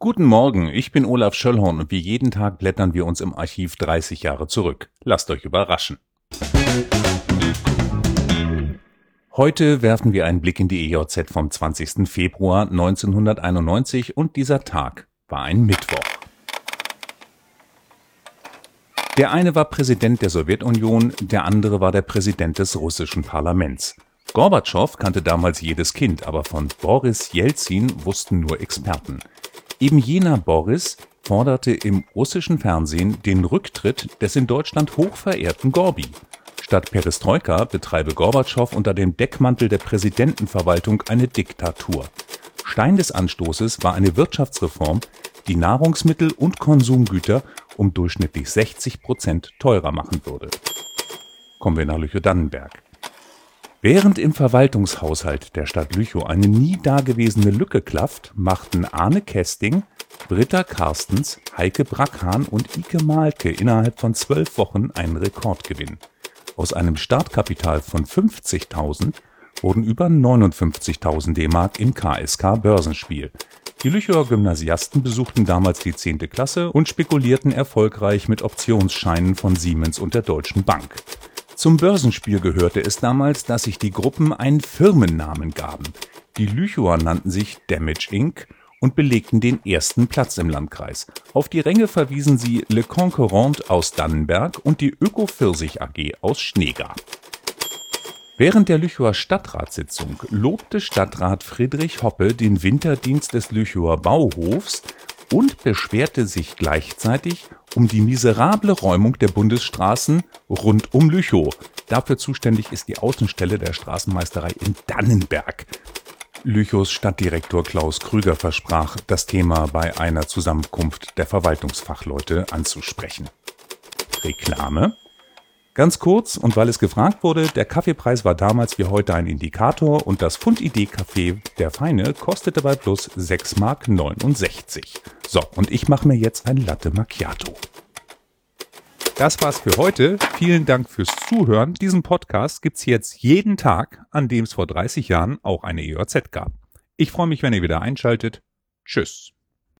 Guten Morgen, ich bin Olaf Schöllhorn und wie jeden Tag blättern wir uns im Archiv 30 Jahre zurück. Lasst euch überraschen. Heute werfen wir einen Blick in die EJZ vom 20. Februar 1991 und dieser Tag war ein Mittwoch. Der eine war Präsident der Sowjetunion, der andere war der Präsident des russischen Parlaments. Gorbatschow kannte damals jedes Kind, aber von Boris Jelzin wussten nur Experten. Eben jener Boris forderte im russischen Fernsehen den Rücktritt des in Deutschland hochverehrten Gorbi. Statt Perestroika betreibe Gorbatschow unter dem Deckmantel der Präsidentenverwaltung eine Diktatur. Stein des Anstoßes war eine Wirtschaftsreform, die Nahrungsmittel und Konsumgüter um durchschnittlich 60 Prozent teurer machen würde. Kommen wir nach Lüchow-Dannenberg. Während im Verwaltungshaushalt der Stadt Lüchow eine nie dagewesene Lücke klafft, machten Arne Kesting, Britta Karstens, Heike Brackhahn und Ike Malke innerhalb von zwölf Wochen einen Rekordgewinn. Aus einem Startkapital von 50.000 wurden über 59.000 D-Mark im KSK Börsenspiel. Die Lüchower Gymnasiasten besuchten damals die 10. Klasse und spekulierten erfolgreich mit Optionsscheinen von Siemens und der Deutschen Bank. Zum Börsenspiel gehörte es damals, dass sich die Gruppen einen Firmennamen gaben. Die Lüchower nannten sich Damage Inc. und belegten den ersten Platz im Landkreis. Auf die Ränge verwiesen sie Le Concurrent aus Dannenberg und die Öko Pfirsich AG aus Schneegar. Während der Lüchower Stadtratssitzung lobte Stadtrat Friedrich Hoppe den Winterdienst des Lüchower Bauhofs und beschwerte sich gleichzeitig um die miserable Räumung der Bundesstraßen rund um Lüchow. Dafür zuständig ist die Außenstelle der Straßenmeisterei in Dannenberg. Lüchows Stadtdirektor Klaus Krüger versprach, das Thema bei einer Zusammenkunft der Verwaltungsfachleute anzusprechen. Reklame Ganz kurz und weil es gefragt wurde, der Kaffeepreis war damals wie heute ein Indikator und das Pfund-Idee-Kaffee der Feine kostete bei Plus 6,69 Mark. So, und ich mache mir jetzt ein Latte Macchiato. Das war's für heute. Vielen Dank fürs Zuhören. Diesen Podcast gibt's jetzt jeden Tag, an dem es vor 30 Jahren auch eine EOZ gab. Ich freue mich, wenn ihr wieder einschaltet. Tschüss.